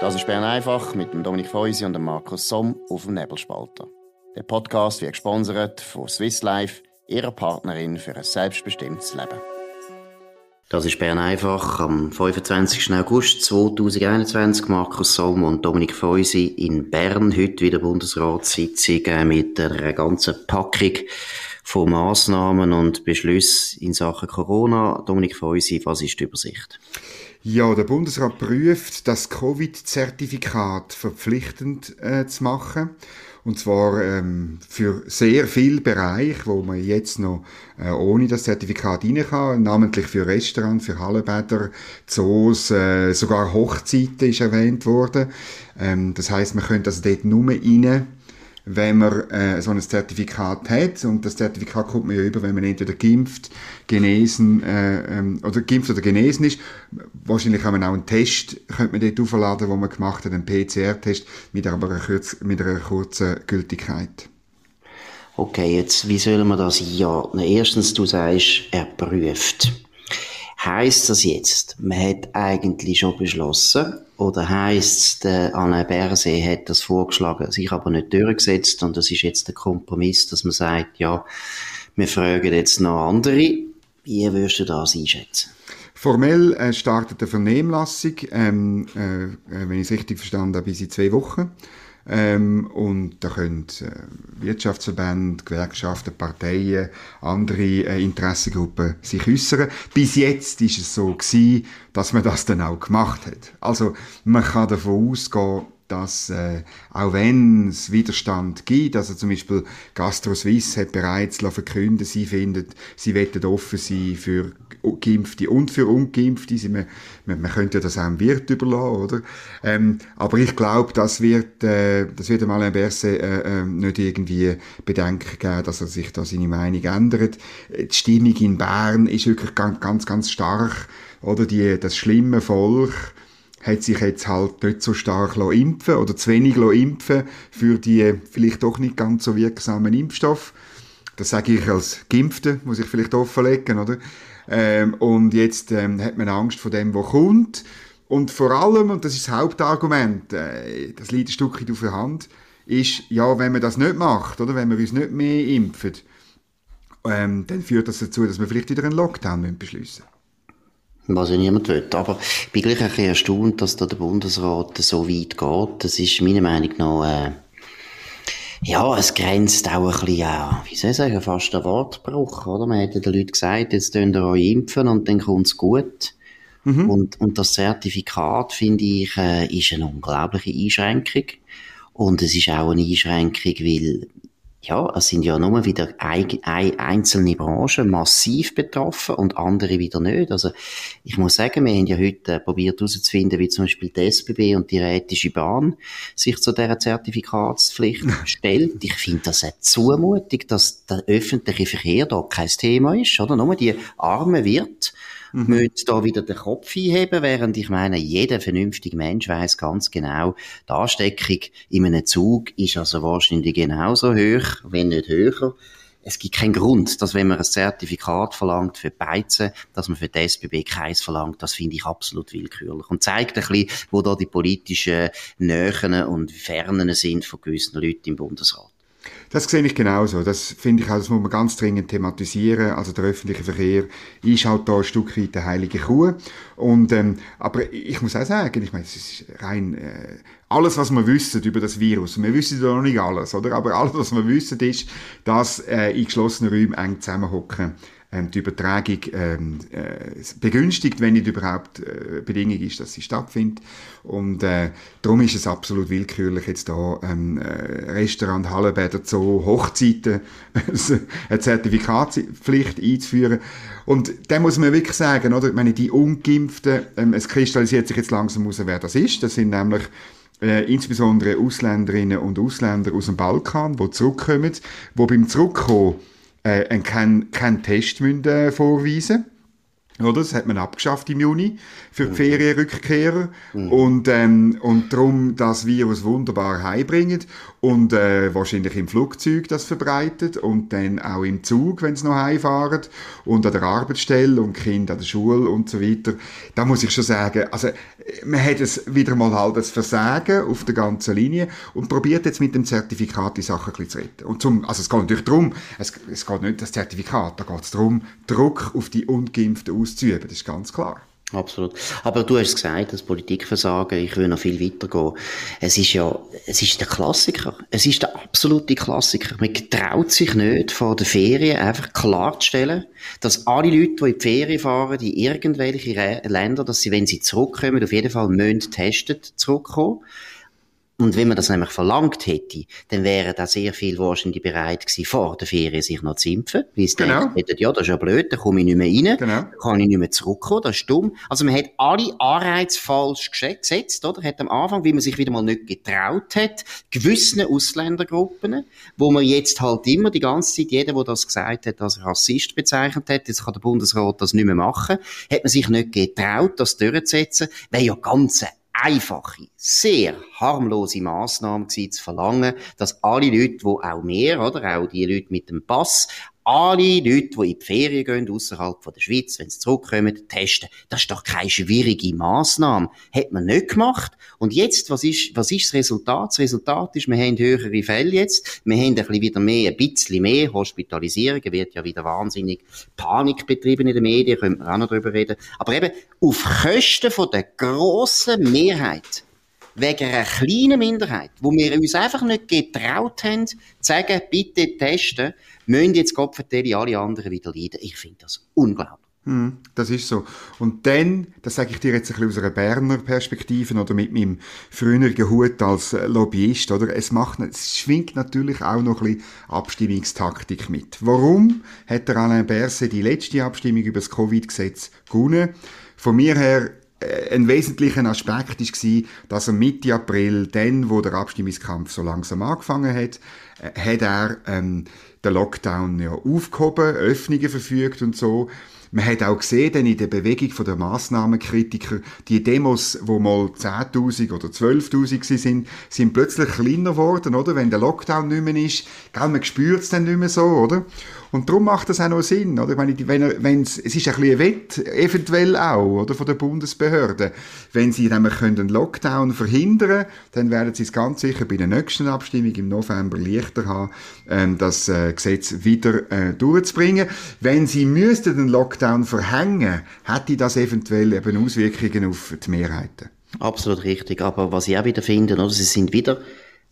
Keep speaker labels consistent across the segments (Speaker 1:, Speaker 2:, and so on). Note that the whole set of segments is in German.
Speaker 1: Das ist Bern einfach mit dem Dominik Feusi und dem Markus Somm auf dem Nebelspalter. Der Podcast wird gesponsert von Swiss Life, ihrer Partnerin für ein selbstbestimmtes Leben. Das ist Bern einfach am 25. August 2021. Markus Somm und Dominik Feusi in Bern. Heute wieder Bundesratssitzung äh, mit einer ganzen Packung von Massnahmen und Beschlüssen in Sachen Corona. Dominik Feusi, was ist die Übersicht?
Speaker 2: Ja, der Bundesrat prüft, das Covid-Zertifikat verpflichtend äh, zu machen. Und zwar ähm, für sehr viele Bereiche, wo man jetzt noch äh, ohne das Zertifikat rein kann, namentlich für Restaurants, für Hallenbäder, Zoos, äh, sogar Hochzeiten ist erwähnt worden. Ähm, das heißt, man könnte also dort nur rein wenn man äh, so ein Zertifikat hat. Und das Zertifikat kommt man ja über, wenn man entweder geimpft, genesen äh, ähm, oder geimpft oder genesen ist. Wahrscheinlich kann man auch einen Test könnte man dort aufladen, wo man gemacht hat, einen PCR-Test mit, aber einer, kurz, mit einer kurzen Gültigkeit.
Speaker 1: Okay, jetzt, wie sollen wir das einordnen? Erstens, du sagst, er prüft. Heißt das jetzt, man hat eigentlich schon beschlossen, oder heisst der Anne Berse hat das vorgeschlagen, sich aber nicht durchgesetzt und das ist jetzt der Kompromiss, dass man sagt, ja, wir fragen jetzt noch andere. Wie würdest du das einschätzen?
Speaker 2: Formell äh, startet eine Vernehmlassung, ähm, äh, äh wenn ich es richtig verstanden habe, bis in zwei Wochen. Ähm, und da können äh, Wirtschaftsverbände, Gewerkschaften, Parteien, andere äh, Interessengruppen sich äußern. Bis jetzt ist es so gewesen, dass man das dann auch gemacht hat. Also man kann davon ausgehen, dass äh, auch wenn es Widerstand gibt, also zum Beispiel Gastro Suisse hat bereits verkündet, sie findet, sie wollen offen sein für Geimpfte und für Ungeimpfte. Man, man, man könnte das auch einem Wirt überlassen, oder? Ähm, aber ich glaube, das wird, äh, das wird dem Alain Berset äh, äh, nicht irgendwie Bedenken geben, dass er sich da seine Meinung ändert. Die Stimmung in Bern ist wirklich ganz, ganz, ganz stark, oder? Die, das schlimme Volk, hat sich jetzt halt nicht so stark impfen oder zu wenig impfen für die vielleicht doch nicht ganz so wirksamen Impfstoffe. Das sage ich als Geimpfte, muss ich vielleicht offenlegen, oder? Ähm, und jetzt ähm, hat man Angst vor dem, was kommt. Und vor allem, und das ist das Hauptargument, äh, das liegt ein Stückchen auf der Hand, ist, ja, wenn man das nicht macht, oder wenn wir uns nicht mehr impfen, ähm, dann führt das dazu, dass wir vielleicht wieder einen Lockdown beschließen
Speaker 1: was ja niemand will. Aber ich bin gleich ein bisschen erstaunt, dass da der Bundesrat so weit geht. Das ist meiner Meinung nach, äh, ja, es grenzt auch ein bisschen an, wie soll ich sagen, fast ein Wortbruch, oder? Man hätte den Leuten gesagt, jetzt könnt ihr euch impfen und dann kommt's gut. Mhm. Und, und das Zertifikat, finde ich, äh, ist eine unglaubliche Einschränkung. Und es ist auch eine Einschränkung, weil ja, es sind ja nur wieder einzelne Branchen massiv betroffen und andere wieder nicht. Also ich muss sagen, wir haben ja heute äh, probiert herauszufinden, wie zum Beispiel die SBB und die Rätische Bahn sich zu dieser Zertifikatspflicht stellt. Ich finde das eine Zumutung, dass der öffentliche Verkehr da kein Thema ist, oder? Nur die armen Wirt mhm. müssen da wieder den Kopf einheben, während ich meine, jeder vernünftige Mensch weiß ganz genau, die Ansteckung in einem Zug ist also wahrscheinlich genauso hoch, wenn nicht höher. Es gibt keinen Grund, dass wenn man ein Zertifikat verlangt für Beizen, dass man für die SBB keins verlangt. Das finde ich absolut willkürlich. Und zeigt ein bisschen, wo da die politischen Nähen und Fernen sind von gewissen Leuten im Bundesrat.
Speaker 2: Das sehe ich genauso. Das finde ich auch, das muss man ganz dringend thematisieren. Also der öffentliche Verkehr ist halt da ein Stück weit der heilige Kuh. Und, ähm, aber ich muss auch sagen, ich meine, es ist rein, äh, alles, was wir wissen über das Virus, wir wissen ja noch nicht alles, oder? Aber alles, was wir wissen, ist, dass äh, in geschlossenen Räumen eng zusammenhocken die Übertragung ähm, äh, begünstigt, wenn nicht überhaupt äh, Bedingung ist, dass sie stattfindet. Und äh, darum ist es absolut willkürlich, jetzt da ähm, äh, Restaurant, Hallenbäder, Zoo, Hochzeiten eine Zertifikatspflicht einzuführen. Und da muss man wirklich sagen, oder? Ich meine, die Ungeimpften, ähm, es kristallisiert sich jetzt langsam heraus, wer das ist. Das sind nämlich äh, insbesondere Ausländerinnen und Ausländer aus dem Balkan, die zurückkommen, die beim Zurückkommen äh, keinen kein Test müssen, vorweisen Oder? Das hat man abgeschafft im Juni für die mhm. Ferienrückkehrer. Mhm. Und, ähm, und darum das Virus wunderbar heimbringen und äh, wahrscheinlich im Flugzeug das verbreitet und dann auch im Zug, wenn sie noch heimfahren und an der Arbeitsstelle und Kind an der Schule und so weiter. Da muss ich schon sagen, also man hat es wieder mal halt das Versagen auf der ganzen Linie und probiert jetzt mit dem Zertifikat die Sache ein bisschen zu retten. Und zum, also es geht natürlich darum, es, es geht nicht das Zertifikat, da geht es darum, Druck auf die Ungeimpften auszuüben, das ist ganz klar.
Speaker 1: Absolut. Aber du hast gesagt, das Politikversagen, ich will noch viel weiter gehen. Es ist ja, es ist der Klassiker. Es ist der absolute Klassiker. Man traut sich nicht, vor der Ferien einfach klarzustellen, dass alle Leute, die in die Ferien fahren, in irgendwelche Länder, dass sie, wenn sie zurückkommen, auf jeden Fall müssen testet zurückkommen. Und wenn man das nämlich verlangt hätte, dann wären da sehr viel wahrscheinlich bereit gewesen, vor der Ferien sich noch zu impfen. Weil sie genau. denken, ja, das ist ja blöd, da komme ich nicht mehr rein, genau. da kann ich nicht mehr zurückkommen, das ist dumm. Also man hat alle Anreize falsch gesetzt, oder? Hat am Anfang, wie man sich wieder mal nicht getraut hat, gewissen Ausländergruppen, wo man jetzt halt immer die ganze Zeit, jeder, der das gesagt hat, als Rassist bezeichnet hat, jetzt kann der Bundesrat das nicht mehr machen, hat man sich nicht getraut, das durchzusetzen, weil ja ganz einfache, sehr harmlose Massnahme gewesen, zu verlangen, dass alle Leute, die auch mehr, oder? Auch die Leute mit dem Pass, alle Leute, die in die Ferien gehen, außerhalb der Schweiz, wenn sie zurückkommen, testen. Das ist doch keine schwierige Massnahme. Hat man nicht gemacht. Und jetzt, was ist, was ist das Resultat? Das Resultat ist, wir haben höhere Fälle jetzt. Wir haben ein bisschen wieder mehr, ein bisschen mehr Hospitalisierungen. Wird ja wieder wahnsinnig Panik betrieben in den Medien. Können wir auch noch drüber reden. Aber eben, auf Kosten von der grossen Mehrheit wegen einer kleinen Minderheit, wo wir uns einfach nicht getraut haben, zu sagen, bitte testen, müssen jetzt Kopfverteile alle anderen wieder leiden. Ich finde das unglaublich.
Speaker 2: Hm, das ist so. Und dann, das sage ich dir jetzt ein bisschen aus einer Berner Perspektive oder mit meinem früheren Hut als Lobbyist, oder? Es macht, es schwingt natürlich auch noch ein bisschen Abstimmungstaktik mit. Warum hat der Alain Berset die letzte Abstimmung über das Covid-Gesetz gewonnen? Von mir her äh, ein wesentlicher Aspekt war, dass er Mitte April, dann, wo der Abstimmungskampf so langsam angefangen hat, äh, hat er ähm, den Lockdown ja aufgehoben, Öffnungen verfügt und so. Man hat auch gesehen, denn in der Bewegung der Massnahmenkritiker, die Demos, wo mal 10.000 oder 12.000 sind, sind plötzlich kleiner geworden, oder? Wenn der Lockdown nicht mehr ist, gell, man spürt es dann nicht mehr so, oder? Und darum macht das auch noch Sinn, oder? Ich meine, wenn, wenn's, es ist ein bisschen Wett, eventuell auch, oder? Von der Bundesbehörde. Wenn sie nämlich können einen Lockdown verhindern dann werden sie es ganz sicher bei der nächsten Abstimmung im November leichter haben, ähm, das äh, Gesetz wieder äh, durchzubringen. Wenn sie müssten den Lockdown verhängen, hätte das eventuell eben Auswirkungen auf die Mehrheiten.
Speaker 1: Absolut richtig. Aber was ich auch wieder finde, oder? sie sind wieder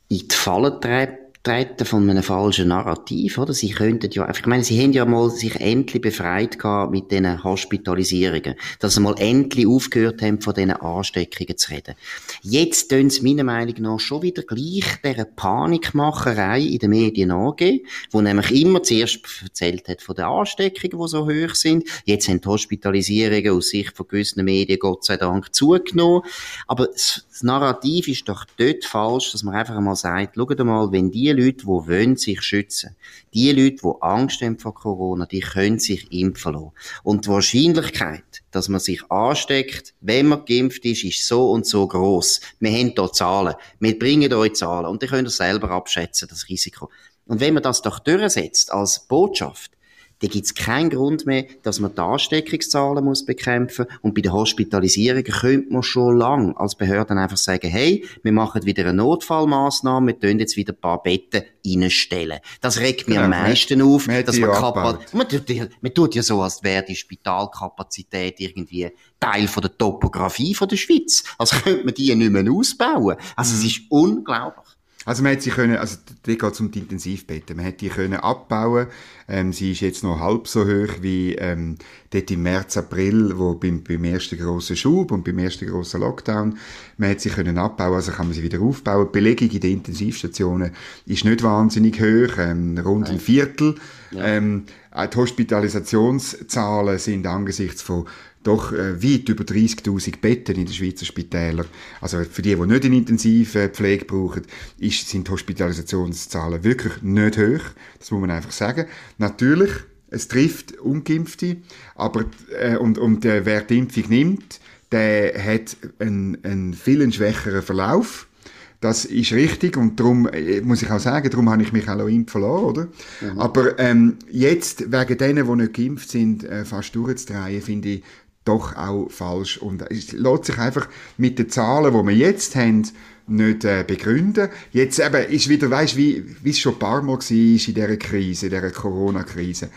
Speaker 1: in die Falle getreten Treten von einem falschen Narrativ, oder? Sie könnten ja, ich meine, sie haben ja mal sich endlich befreit mit diesen Hospitalisierungen. Dass sie mal endlich aufgehört haben, von diesen Ansteckungen zu reden. Jetzt tun sie meiner Meinung nach schon wieder gleich dieser Panikmacherei in den Medien angehen, wo nämlich immer zuerst erzählt hat von den Ansteckungen, die so hoch sind. Jetzt haben die Hospitalisierungen aus Sicht von gewissen Medien Gott sei Dank zugenommen. Aber das Narrativ ist doch dort falsch, dass man einfach einmal sagt, schaut mal, wenn die Leute, die wollen sich schützen, die Leute, die Angst haben vor Corona, die können sich impfen lassen. Und die Wahrscheinlichkeit, dass man sich ansteckt, wenn man geimpft ist, ist so und so groß. Wir haben hier Zahlen. Wir bringen euch Zahlen. Und ihr könnt selber abschätzen, das Risiko. Und wenn man das doch durchsetzt als Botschaft, dann gibt es keinen Grund mehr, dass man die Ansteckungszahlen muss bekämpfen Und bei der Hospitalisierung könnte man schon lang als Behörden einfach sagen, hey, wir machen wieder eine Notfallmaßnahme, wir tun jetzt wieder ein paar Betten reinstellen. Das regt mir genau, am meisten auf, man dass man Kapazität, man, tut, man tut ja so, als wäre die Spitalkapazität irgendwie Teil von der Topografie von der Schweiz. Also könnte man die nicht mehr ausbauen. Also es ist unglaublich.
Speaker 2: Also man hätte sie können, also da geht um die Intensivbetten, man hätte die können abbauen. Ähm, sie ist jetzt noch halb so hoch wie ähm, dort im März, April, wo beim, beim ersten grossen Schub und beim ersten grossen Lockdown, man hätte sie können abbauen, also kann man sie wieder aufbauen. Die Belegung in den Intensivstationen ist nicht wahnsinnig hoch, ähm, rund ein Viertel. Ja. Ähm, die Hospitalisationszahlen sind angesichts von doch äh, weit über 30.000 Betten in den Schweizer Spitälern. Also für die, die nicht in intensive Pflege brauchen, ist, sind die Hospitalisationszahlen wirklich nicht hoch. Das muss man einfach sagen. Natürlich es trifft Ungeimpfte, aber äh, und, und äh, wer die Impfung nimmt, der hat einen, einen viel schwächeren Verlauf. Das ist richtig und darum äh, muss ich auch sagen, darum habe ich mich auch impfen lassen, oder? Mhm. Aber ähm, jetzt wegen denen, die nicht geimpft sind, äh, fast durchzudrehen, finde ich doch auch falsch. Und es lässt sich einfach mit den Zahlen, die wir jetzt haben, nicht äh, begründen. Jetzt eben ist wieder, weißt wie, wie es schon ein paar Mal war in dieser Krise, in dieser Corona-Krise,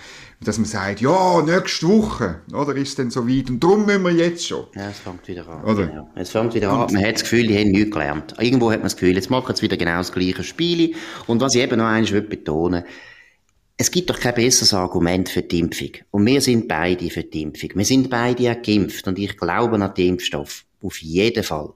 Speaker 2: dass man sagt, ja, nächste Woche, oder, ist es denn so weit, und darum müssen wir jetzt schon.
Speaker 1: Ja, es fängt wieder an. Oder? Genau. Es fängt wieder an, man hat das Gefühl, die haben nichts gelernt. Irgendwo hat man das Gefühl, jetzt machen sie wieder genau das gleiche Spiel. Und was ich eben noch eins betonen es gibt doch kein besseres Argument für die Impfung. Und wir sind beide für die Impfung. Wir sind beide ja geimpft und ich glaube an den Impfstoff. Auf jeden Fall.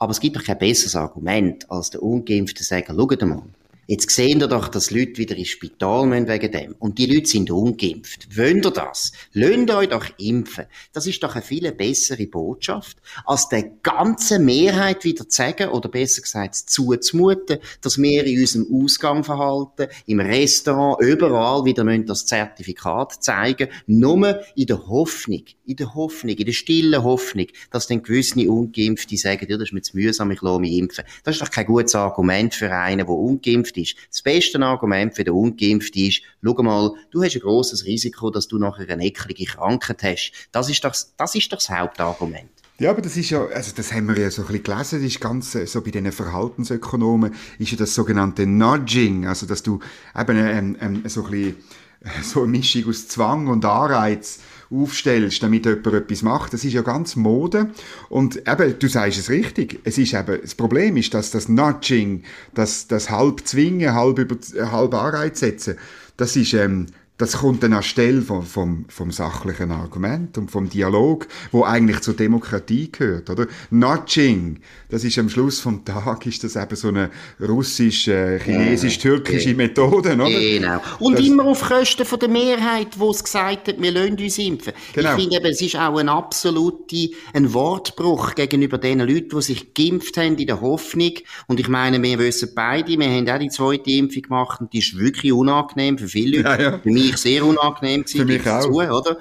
Speaker 1: Aber es gibt doch kein besseres Argument, als der Ungeimpfte sagen, schaut mal, Jetzt sehen ihr doch, dass Leute wieder ins Spital müssen wegen dem. Und die Leute sind ungeimpft. Wollt ihr das? Lönt euch doch impfen. Das ist doch eine viel bessere Botschaft, als der ganzen Mehrheit wieder zu sagen, oder besser gesagt zuzumuten, dass wir in unserem Ausgangverhalten, im Restaurant, überall wieder müssen das Zertifikat zeigen, nur in der Hoffnung, in der Hoffnung, in der stillen Hoffnung, dass dann gewisse Ungeimpfte sagen, ja, das ist mir zu mühsam, ich lasse mich impfen. Das ist doch kein gutes Argument für einen, der ungeimpft ungeimpft ist. Das beste Argument für den Ungeimpften ist, schau mal, du hast ein grosses Risiko, dass du nachher eine ecklige Krankheit hast. Das ist doch das, ist doch das Hauptargument.
Speaker 2: Ja, aber das ist ja, also das haben wir ja so ein bisschen gelesen, das ist ganz, äh, so bei diesen Verhaltensökonomen, ist ja das sogenannte Nudging, also dass du eben ähm, ähm, so ein bisschen, äh, so eine Mischung aus Zwang und Anreiz aufstellst, damit jemand etwas macht. Das ist ja ganz Mode. Und eben, du sagst es richtig. Es ist eben, das Problem ist, dass das Nudging, das, das halb zwingen, halb über, halb Anreiz setzen, das ist, ähm, das kommt dann anstelle vom, vom, vom sachlichen Argument und vom Dialog, wo eigentlich zur Demokratie gehört, oder? Nudging, das ist am Schluss vom Tag, ist das eben so eine russisch, äh, chinesisch-türkische ja, Methode, oder?
Speaker 1: Genau. Und das, immer auf Kosten von der Mehrheit, wo es gesagt hat, wir lassen uns impfen. Genau. Ich finde eben, es ist auch ein absoluter, ein Wortbruch gegenüber den Leuten, die sich geimpft haben in der Hoffnung. Und ich meine, wir wissen beide, wir haben auch die zweite Impfung gemacht und die ist wirklich unangenehm für viele Leute. Ja, ja mich sehr unangenehm gewesen.
Speaker 2: Für mich auch. Dazu,
Speaker 1: oder?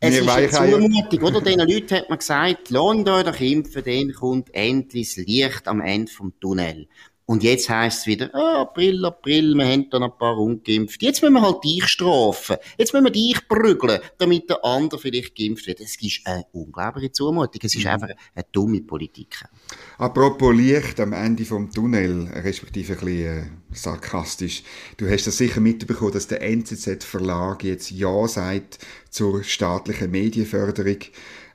Speaker 1: Es Mir ist eine Zumutung, oder? Den Leuten hat man gesagt, lohnt euch doch impfen, dann kommt endlich das Licht am Ende vom Tunnel. Und jetzt heisst es wieder, ah, April, April, wir haben da ein paar ungeimpft. Jetzt müssen wir halt dich strafen. Jetzt müssen wir dich prügeln, damit der andere vielleicht geimpft wird. Es ist eine unglaubliche Zumutung. Es ist mhm. einfach eine dumme Politik.
Speaker 2: Apropos Licht am Ende vom Tunnel, respektive ein bisschen äh, sarkastisch. Du hast das sicher mitbekommen, dass der NZZ-Verlag jetzt Ja sagt zur staatlichen Medienförderung.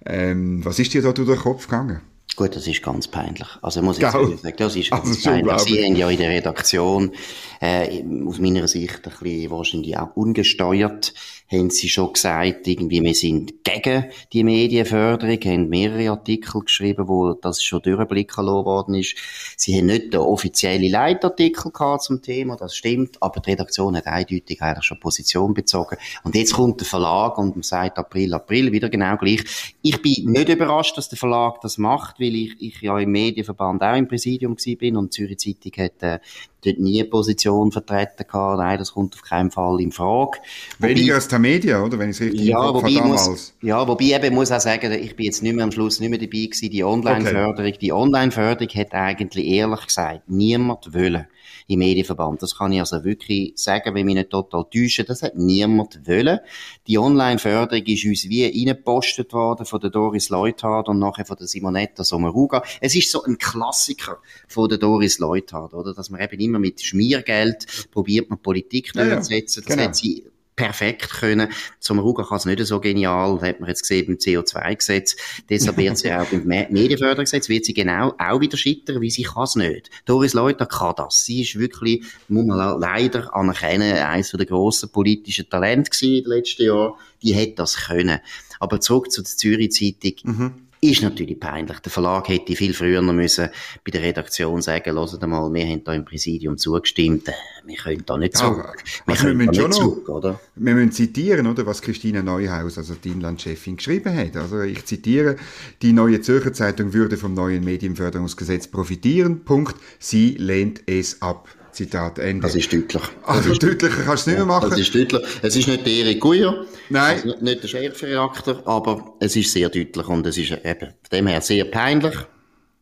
Speaker 2: Ähm, was ist dir da durch den Kopf gegangen?
Speaker 1: Gut, das ist ganz peinlich. Also muss ich sagen, das ist ganz also, peinlich. Sie haben ja in der Redaktion äh, aus meiner Sicht ein bisschen wahrscheinlich auch ungesteuert haben sie schon gesagt, irgendwie, wir sind gegen die Medienförderung, haben mehrere Artikel geschrieben, wo das schon durchblicken worden ist. Sie haben nicht den offiziellen Leitartikel gehabt zum Thema, das stimmt, aber die Redaktion hat eindeutig eigentlich schon Position bezogen. Und jetzt kommt der Verlag und sagt April, April, wieder genau gleich. Ich bin nicht überrascht, dass der Verlag das macht, weil ich, ich ja im Medienverband auch im Präsidium bin und Zürich Zeitung hat äh, dort nie eine Position vertreten gehabt. Nein, das kommt auf keinen Fall in Frage.
Speaker 2: Weniger als der Media, oder? Wenn ich es richtig
Speaker 1: ja, wobei damals. Muss, ja, wobei eben muss auch sagen, ich bin jetzt nicht mehr am Schluss nicht mehr dabei gewesen. Die Online-Förderung, okay. die Online-Förderung hat eigentlich ehrlich gesagt niemand wollen im Medienverband. Das kann ich also wirklich sagen, wenn mich nicht total täuschen. Das hat niemand wollen. Die Online-Förderung ist uns wie reingepostet worden von der Doris Leuthard und nachher von der Simonetta Sommaruga. Es ist so ein Klassiker von der Doris Leuthard, oder? Dass man eben immer mit Schmiergeld probiert man Politik ja, durchzusetzen. Das genau. hat sie perfekt können. Zum Ruger kann es nicht so genial, das hat man jetzt gesehen beim CO2-Gesetz. Deshalb wird sie auch beim Medienfördergesetz, wird sie genau auch wieder scheitern, wie sie kann es nicht. Doris Leuter kann das. Sie ist wirklich, muss man leider anerkennen, eines der grossen politischen Talente gewesen in den letzten Jahren. Die hätte das können. Aber zurück zur Zürich-Zeitung. Mhm ist natürlich peinlich. Der Verlag hätte viel früher noch müssen bei der Redaktion sagen, hört mal, wir haben da im Präsidium zugestimmt, wir können da nicht zurück.
Speaker 2: Ja, wir, also können wir da nicht zurück, oder? Wir müssen zitieren, oder, was Christine Neuhaus, also die Inlandchefin, geschrieben hat. Also ich zitiere, die Neue Zürcher Zeitung würde vom neuen Medienförderungsgesetz profitieren, Punkt, sie lehnt es ab. Zitat Ende.
Speaker 1: Das ist deutlich.
Speaker 2: Also deutlicher kannst du es nicht mehr machen.
Speaker 1: Das ist deutlich. Es ist nicht der Erik Guyer.
Speaker 2: Nein.
Speaker 1: Also nicht der Chefredakteur, aber es ist sehr deutlich und es ist eben von dem her sehr peinlich.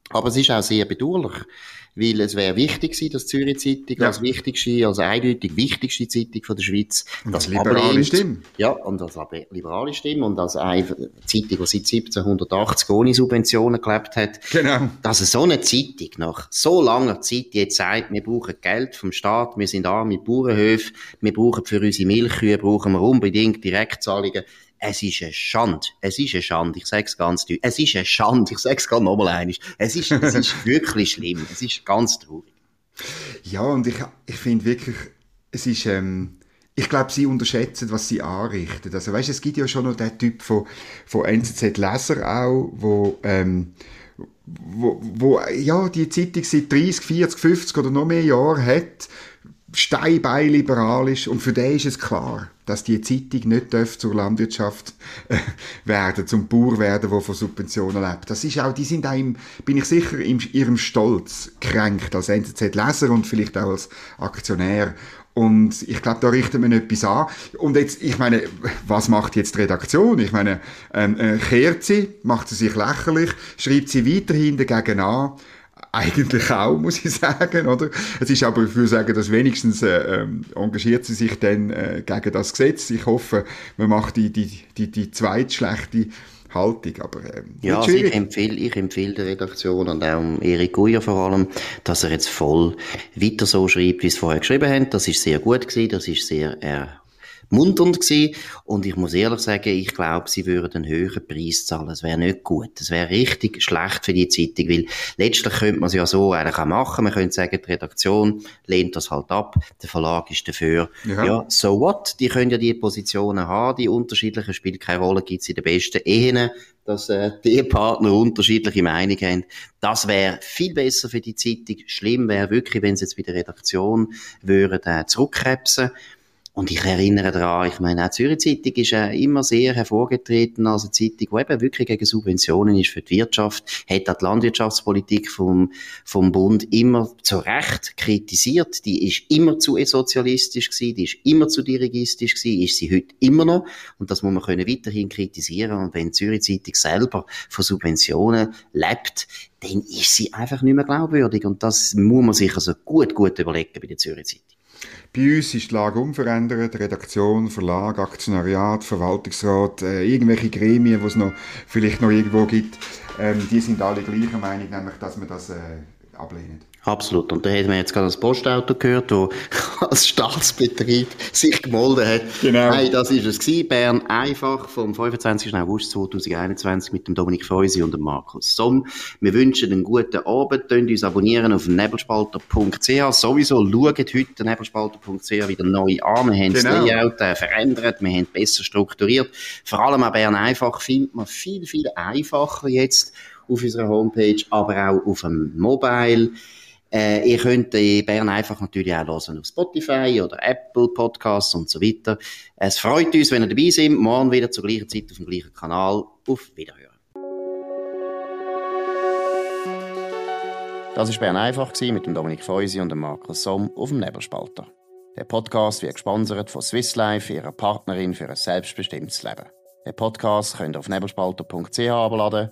Speaker 1: Aber es ist auch sehr bedauerlich weil es wäre wichtig gewesen, dass die Zürich Zeitung ja. als wichtigste, als eindeutig wichtigste Zeitung von der Schweiz
Speaker 2: und als liberale Stimme.
Speaker 1: Ja, und als liberale Stimme und als eine Zeitung, die seit 1780 ohne Subventionen gelebt hat.
Speaker 2: Genau.
Speaker 1: Dass so eine Zeitung nach so langer Zeit jetzt sagt, wir brauchen Geld vom Staat, wir sind arme Bauernhöfe, wir brauchen für unsere Milchkühe, brauchen wir unbedingt Direktzahlungen es ist eine Schande. Es ist eine Schande. Ich sage es ganz deutlich. Es ist eine Schande. Ich sage es gerade nochmal einmal. Es ist, es ist wirklich schlimm. Es ist ganz traurig.
Speaker 2: Ja, und ich, ich finde wirklich, es ist, ähm, ich glaube, sie unterschätzen, was sie anrichten. Also, weißt, es gibt ja schon noch den Typ von, von NZZ-Leser auch, wo, ähm, wo, wo, ja, die Zeitung seit 30, 40, 50 oder noch mehr Jahren hat, steinbein liberal ist und für den ist es klar, dass die Zeitung nicht zur Landwirtschaft äh, werden, zum Bauer werden, der von Subventionen lebt. Das ist auch, die sind auch, im, bin ich sicher, in ihrem Stolz kränkt als NZZ-Leser und vielleicht auch als Aktionär. Und ich glaube, da richten wir etwas an. Und jetzt, ich meine, was macht jetzt die Redaktion? Ich meine, ähm, äh, kehrt sie, macht sie sich lächerlich, schreibt sie weiterhin dagegen an eigentlich auch, muss ich sagen, oder? Es ist aber, ich würde sagen, dass wenigstens äh, ähm, engagiert sie sich dann äh, gegen das Gesetz. Ich hoffe, man macht die, die, die, die zweitschlechte Haltung, aber ähm,
Speaker 1: Ja, also ich empfehle, ich empfehle der Redaktion und auch Erik Guyer vor allem, dass er jetzt voll weiter so schreibt, wie es vorher geschrieben haben. Das ist sehr gut gewesen, das ist sehr äh, munternd gewesen. Und ich muss ehrlich sagen, ich glaube, sie würden einen höheren Preis zahlen. Das wäre nicht gut. Das wäre richtig schlecht für die Zeitung, weil letztlich könnte man es ja so eigentlich auch machen. Man könnte sagen, die Redaktion lehnt das halt ab. Der Verlag ist dafür. Ja, ja so what? Die können ja die Positionen haben, die unterschiedlichen, spielt keine Rolle, gibt es in den besten Ehen dass äh, die Partner unterschiedliche Meinungen haben. Das wäre viel besser für die Zeitung. Schlimm wäre wirklich, wenn sie jetzt bei der Redaktion würden, äh, zurückkrebsen und ich erinnere daran, ich meine, auch die Zürich Zeitung ist äh, immer sehr hervorgetreten als eine Zeitung, die eben wirklich gegen Subventionen ist für die Wirtschaft, hat auch die Landwirtschaftspolitik vom, vom Bund immer zu Recht kritisiert. Die ist immer zu sozialistisch gewesen, die ist immer zu dirigistisch gewesen, ist sie heute immer noch. Und das muss man können weiterhin kritisieren. Und wenn die Zürich Zeitung selber von Subventionen lebt, dann ist sie einfach nicht mehr glaubwürdig. Und das muss man sich also gut, gut überlegen bei der Zürich Zeitung.
Speaker 2: Bei uns ist die Lage unverändert. Redaktion, Verlag, Aktionariat, Verwaltungsrat, äh, irgendwelche Gremien, die es noch, vielleicht noch irgendwo gibt, ähm, die sind alle gleicher Meinung, nämlich, dass man das äh, ablehnen.
Speaker 1: Absolut. Und da haben wir jetzt gerade das Postauto gehört, wo als Staatsbetrieb sich gemolden hat. Genau. Hey, das ist es gewesen. Bern einfach vom 25. August 2021 mit dem Dominik Feusi und dem Markus Somm. Wir wünschen einen guten Abend. Könnt uns abonnieren auf nebelspalter.ch. Sowieso schaut heute nebelspalter.ch wieder neu an. Wir haben genau. das Layout äh, verändert. Wir haben besser strukturiert. Vor allem auch Bern einfach findet man viel, viel einfacher jetzt auf unserer Homepage, aber auch auf dem Mobile. Äh, ihr könnt die Bern einfach natürlich auch hören auf Spotify oder Apple Podcasts und so weiter. Es freut uns, wenn ihr dabei seid. Morgen wieder zur gleichen Zeit auf dem gleichen Kanal. Auf Wiederhören. Das war Bern einfach mit dem Dominik Feusi und dem Markus Somm auf dem Nebelspalter. Der Podcast wird gesponsert von Swiss Life, ihrer Partnerin für ein selbstbestimmtes Leben. Den Podcast könnt ihr auf nebelspalter.ch abladen